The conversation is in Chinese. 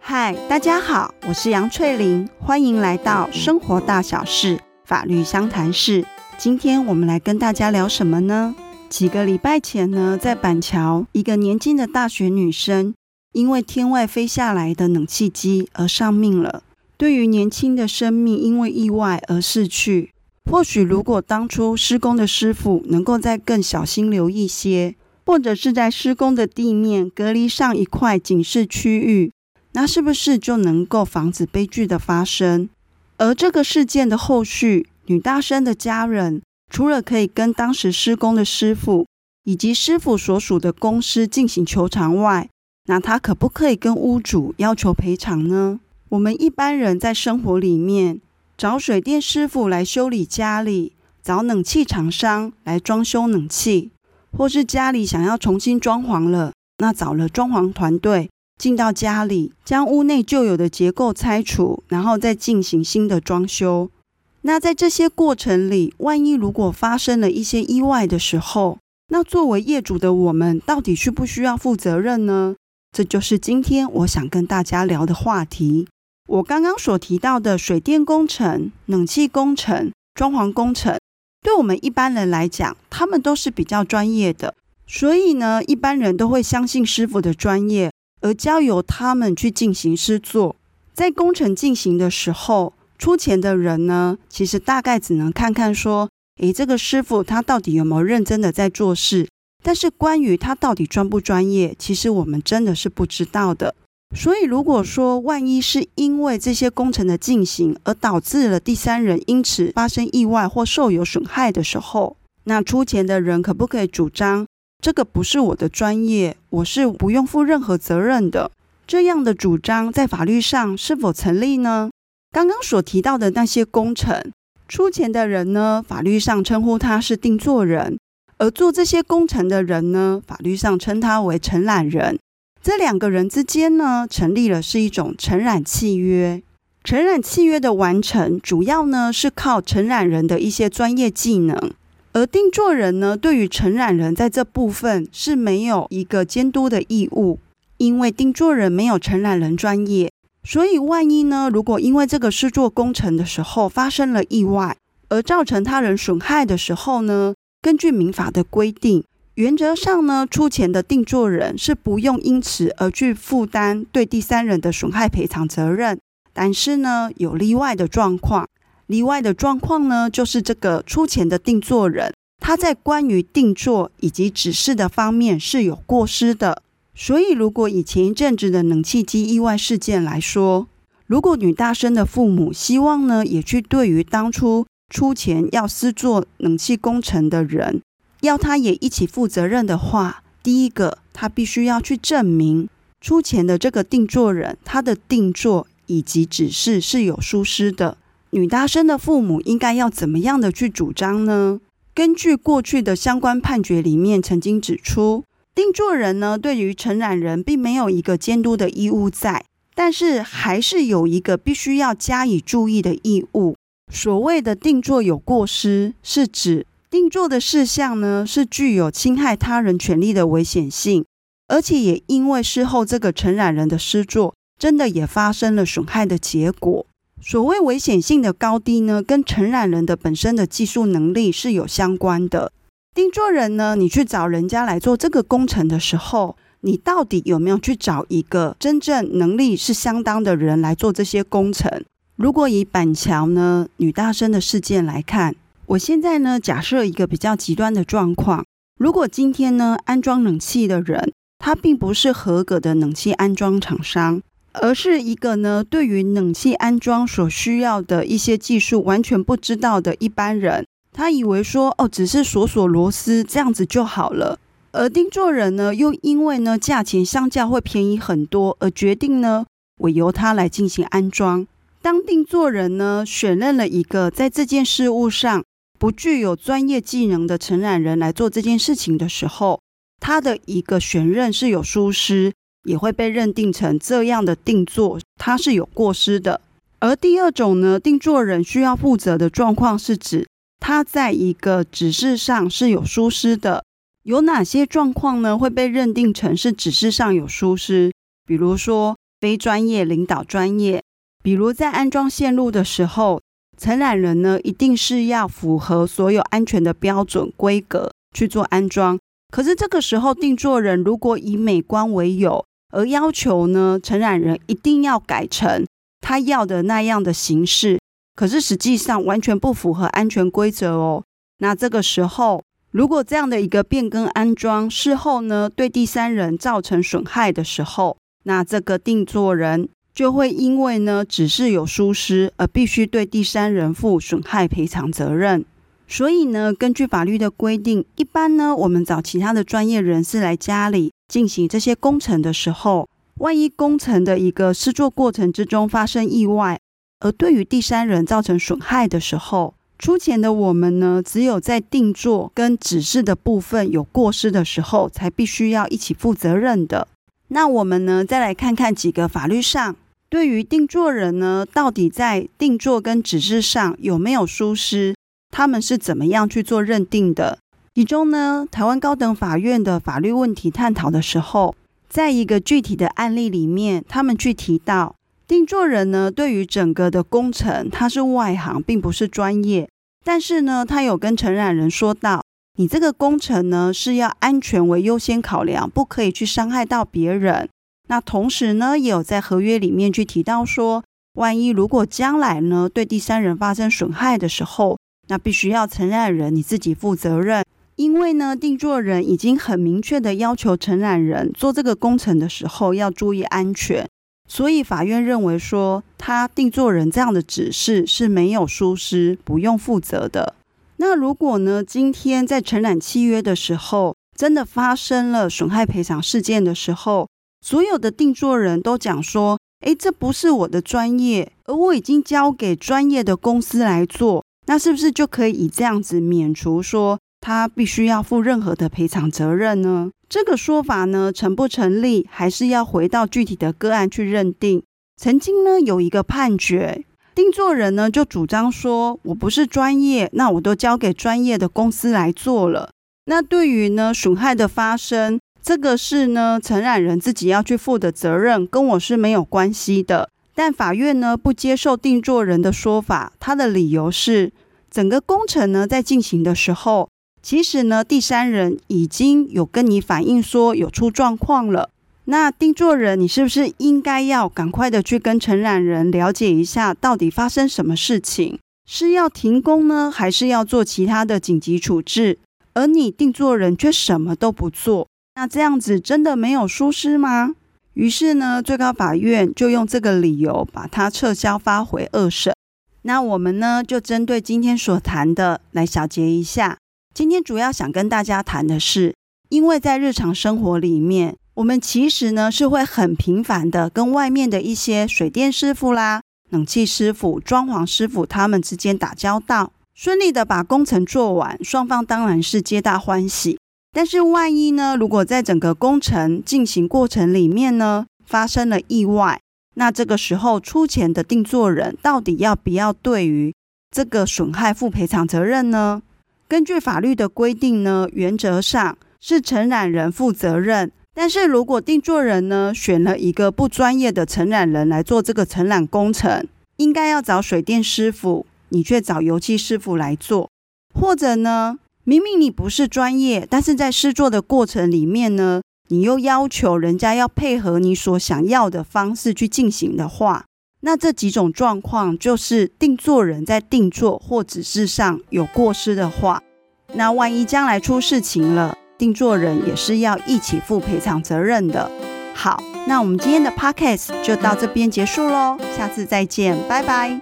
嗨，大家好，我是杨翠玲，欢迎来到生活大小事法律相谈室。今天我们来跟大家聊什么呢？几个礼拜前呢，在板桥，一个年轻的大学女生因为天外飞下来的冷气机而丧命了。对于年轻的生命因为意外而逝去，或许如果当初施工的师傅能够再更小心留意些。或者是在施工的地面隔离上一块警示区域，那是不是就能够防止悲剧的发生？而这个事件的后续，女大生的家人除了可以跟当时施工的师傅以及师傅所属的公司进行求偿外，那他可不可以跟屋主要求赔偿呢？我们一般人在生活里面找水电师傅来修理家里，找冷气厂商来装修冷气。或是家里想要重新装潢了，那找了装潢团队进到家里，将屋内旧有的结构拆除，然后再进行新的装修。那在这些过程里，万一如果发生了一些意外的时候，那作为业主的我们，到底需不需要负责任呢？这就是今天我想跟大家聊的话题。我刚刚所提到的水电工程、冷气工程、装潢工程。对我们一般人来讲，他们都是比较专业的，所以呢，一般人都会相信师傅的专业，而交由他们去进行施作。在工程进行的时候，出钱的人呢，其实大概只能看看说，诶，这个师傅他到底有没有认真的在做事，但是关于他到底专不专业，其实我们真的是不知道的。所以，如果说万一是因为这些工程的进行而导致了第三人因此发生意外或受有损害的时候，那出钱的人可不可以主张这个不是我的专业，我是不用负任何责任的？这样的主张在法律上是否成立呢？刚刚所提到的那些工程，出钱的人呢，法律上称呼他是定作人，而做这些工程的人呢，法律上称他为承揽人。这两个人之间呢，成立了是一种承揽契约。承揽契约的完成，主要呢是靠承揽人的一些专业技能，而定作人呢，对于承揽人在这部分是没有一个监督的义务，因为定作人没有承揽人专业，所以万一呢，如果因为这个施作工程的时候发生了意外，而造成他人损害的时候呢，根据民法的规定。原则上呢，出钱的定作人是不用因此而去负担对第三人的损害赔偿责任。但是呢，有例外的状况。例外的状况呢，就是这个出钱的定作人，他在关于定作以及指示的方面是有过失的。所以，如果以前一阵子的冷气机意外事件来说，如果女大生的父母希望呢，也去对于当初出钱要施作冷气工程的人，要他也一起负责任的话，第一个，他必须要去证明出钱的这个定做人，他的定做以及指示是有疏失的。女大生的父母应该要怎么样的去主张呢？根据过去的相关判决里面曾经指出，定做人呢，对于承揽人并没有一个监督的义务在，但是还是有一个必须要加以注意的义务。所谓的定做有过失，是指定做的事项呢，是具有侵害他人权利的危险性，而且也因为事后这个承揽人的施作，真的也发生了损害的结果。所谓危险性的高低呢，跟承揽人的本身的技术能力是有相关的。定作人呢，你去找人家来做这个工程的时候，你到底有没有去找一个真正能力是相当的人来做这些工程？如果以板桥呢，女大生的事件来看。我现在呢，假设一个比较极端的状况，如果今天呢，安装冷气的人，他并不是合格的冷气安装厂商，而是一个呢，对于冷气安装所需要的一些技术完全不知道的一般人，他以为说，哦，只是锁锁螺丝这样子就好了，而定作人呢，又因为呢，价钱相较会便宜很多，而决定呢，委由他来进行安装。当定作人呢，选任了一个在这件事务上，不具有专业技能的承揽人来做这件事情的时候，他的一个选任是有疏失，也会被认定成这样的定作，他是有过失的。而第二种呢，定作人需要负责的状况是指他在一个指示上是有疏失的。有哪些状况呢？会被认定成是指示上有疏失？比如说非专业领导专业，比如在安装线路的时候，承揽人呢一定是要符合所有安全的标准规格去做安装。可是这个时候，定作人如果以美观为由，而要求呢承揽人一定要改成他要的那样的形式，可是实际上完全不符合安全规则哦。那这个时候，如果这样的一个变更安装事后呢，对第三人造成损害的时候，那这个定作人就会因为呢指示有疏失而必须对第三人负损害赔偿责任。所以呢，根据法律的规定，一般呢我们找其他的专业人士来家里进行这些工程的时候，万一工程的一个施作过程之中发生意外，而对于第三人造成损害的时候，出钱的我们呢，只有在定作跟指示的部分有过失的时候，才必须要一起负责任的。那我们呢，再来看看几个法律上对于定作人呢，到底在定作跟指示上有没有疏失，他们是怎么样去做认定的？其中呢，台湾高等法院的法律问题探讨的时候，在一个具体的案例里面，他们去提到。定作人呢，对于整个的工程，他是外行，并不是专业。但是呢，他有跟承揽人说到，你这个工程呢，是要安全为优先考量，不可以去伤害到别人。那同时呢，也有在合约里面去提到说，万一如果将来呢，对第三人发生损害的时候，那必须要承揽人你自己负责任。因为呢，定作人已经很明确的要求承揽人做这个工程的时候要注意安全。所以法院认为说，他定作人这样的指示是没有疏失，不用负责的。那如果呢，今天在承揽契约的时候，真的发生了损害赔偿事件的时候，所有的定作人都讲说，诶，这不是我的专业，而我已经交给专业的公司来做，那是不是就可以以这样子免除说他必须要负任何的赔偿责任呢？这个说法呢，成不成立，还是要回到具体的个案去认定。曾经呢，有一个判决，定做人呢就主张说，我不是专业，那我都交给专业的公司来做了。那对于呢损害的发生，这个是呢承揽人自己要去负的责任，跟我是没有关系的。但法院呢不接受定作人的说法，他的理由是，整个工程呢在进行的时候。其实呢，第三人已经有跟你反映说有出状况了。那定作人，你是不是应该要赶快的去跟承揽人了解一下，到底发生什么事情？是要停工呢，还是要做其他的紧急处置？而你定作人却什么都不做，那这样子真的没有疏失吗？于是呢，最高法院就用这个理由把它撤销发回二审。那我们呢，就针对今天所谈的来小结一下。今天主要想跟大家谈的是，因为在日常生活里面，我们其实呢是会很频繁的跟外面的一些水电师傅啦、冷气师傅、装潢师傅他们之间打交道，顺利的把工程做完，双方当然是皆大欢喜。但是万一呢，如果在整个工程进行过程里面呢发生了意外，那这个时候出钱的定做人到底要不要对于这个损害负赔偿责任呢？根据法律的规定呢，原则上是承揽人负责任。但是如果定作人呢选了一个不专业的承揽人来做这个承揽工程，应该要找水电师傅，你却找油漆师傅来做，或者呢，明明你不是专业，但是在施作的过程里面呢，你又要求人家要配合你所想要的方式去进行的话。那这几种状况，就是定作人在定作或指示上有过失的话，那万一将来出事情了，定做人也是要一起负赔偿责任的。好，那我们今天的 podcast 就到这边结束喽，下次再见，拜拜。